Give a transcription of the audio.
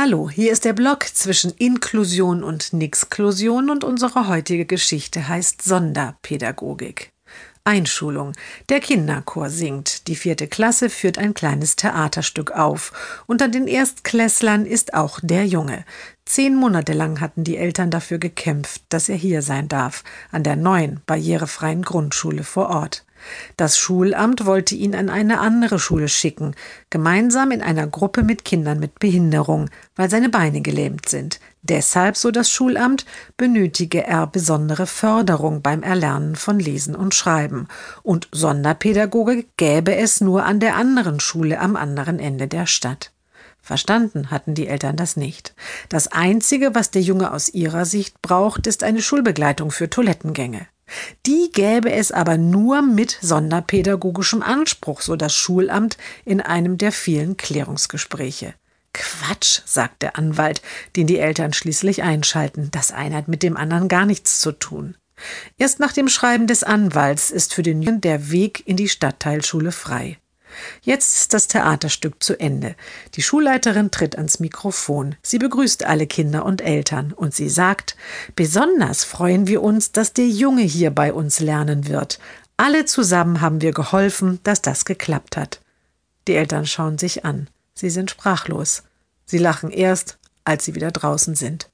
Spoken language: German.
Hallo, hier ist der Blog zwischen Inklusion und Nixklusion und unsere heutige Geschichte heißt Sonderpädagogik. Einschulung. Der Kinderchor singt. Die vierte Klasse führt ein kleines Theaterstück auf. Unter den Erstklässlern ist auch der Junge. Zehn Monate lang hatten die Eltern dafür gekämpft, dass er hier sein darf, an der neuen, barrierefreien Grundschule vor Ort. Das Schulamt wollte ihn an eine andere Schule schicken, gemeinsam in einer Gruppe mit Kindern mit Behinderung, weil seine Beine gelähmt sind. Deshalb, so das Schulamt, benötige er besondere Förderung beim Erlernen von Lesen und Schreiben. Und Sonderpädagogik gäbe es nur an der anderen Schule am anderen Ende der Stadt. Verstanden hatten die Eltern das nicht. Das Einzige, was der Junge aus ihrer Sicht braucht, ist eine Schulbegleitung für Toilettengänge. Die gäbe es aber nur mit sonderpädagogischem Anspruch, so das Schulamt in einem der vielen Klärungsgespräche. Quatsch, sagt der Anwalt, den die Eltern schließlich einschalten. Das eine hat mit dem anderen gar nichts zu tun. Erst nach dem Schreiben des Anwalts ist für den Jungen der Weg in die Stadtteilschule frei. Jetzt ist das Theaterstück zu Ende. Die Schulleiterin tritt ans Mikrofon. Sie begrüßt alle Kinder und Eltern und sie sagt, besonders freuen wir uns, dass der Junge hier bei uns lernen wird. Alle zusammen haben wir geholfen, dass das geklappt hat. Die Eltern schauen sich an. Sie sind sprachlos. Sie lachen erst, als sie wieder draußen sind.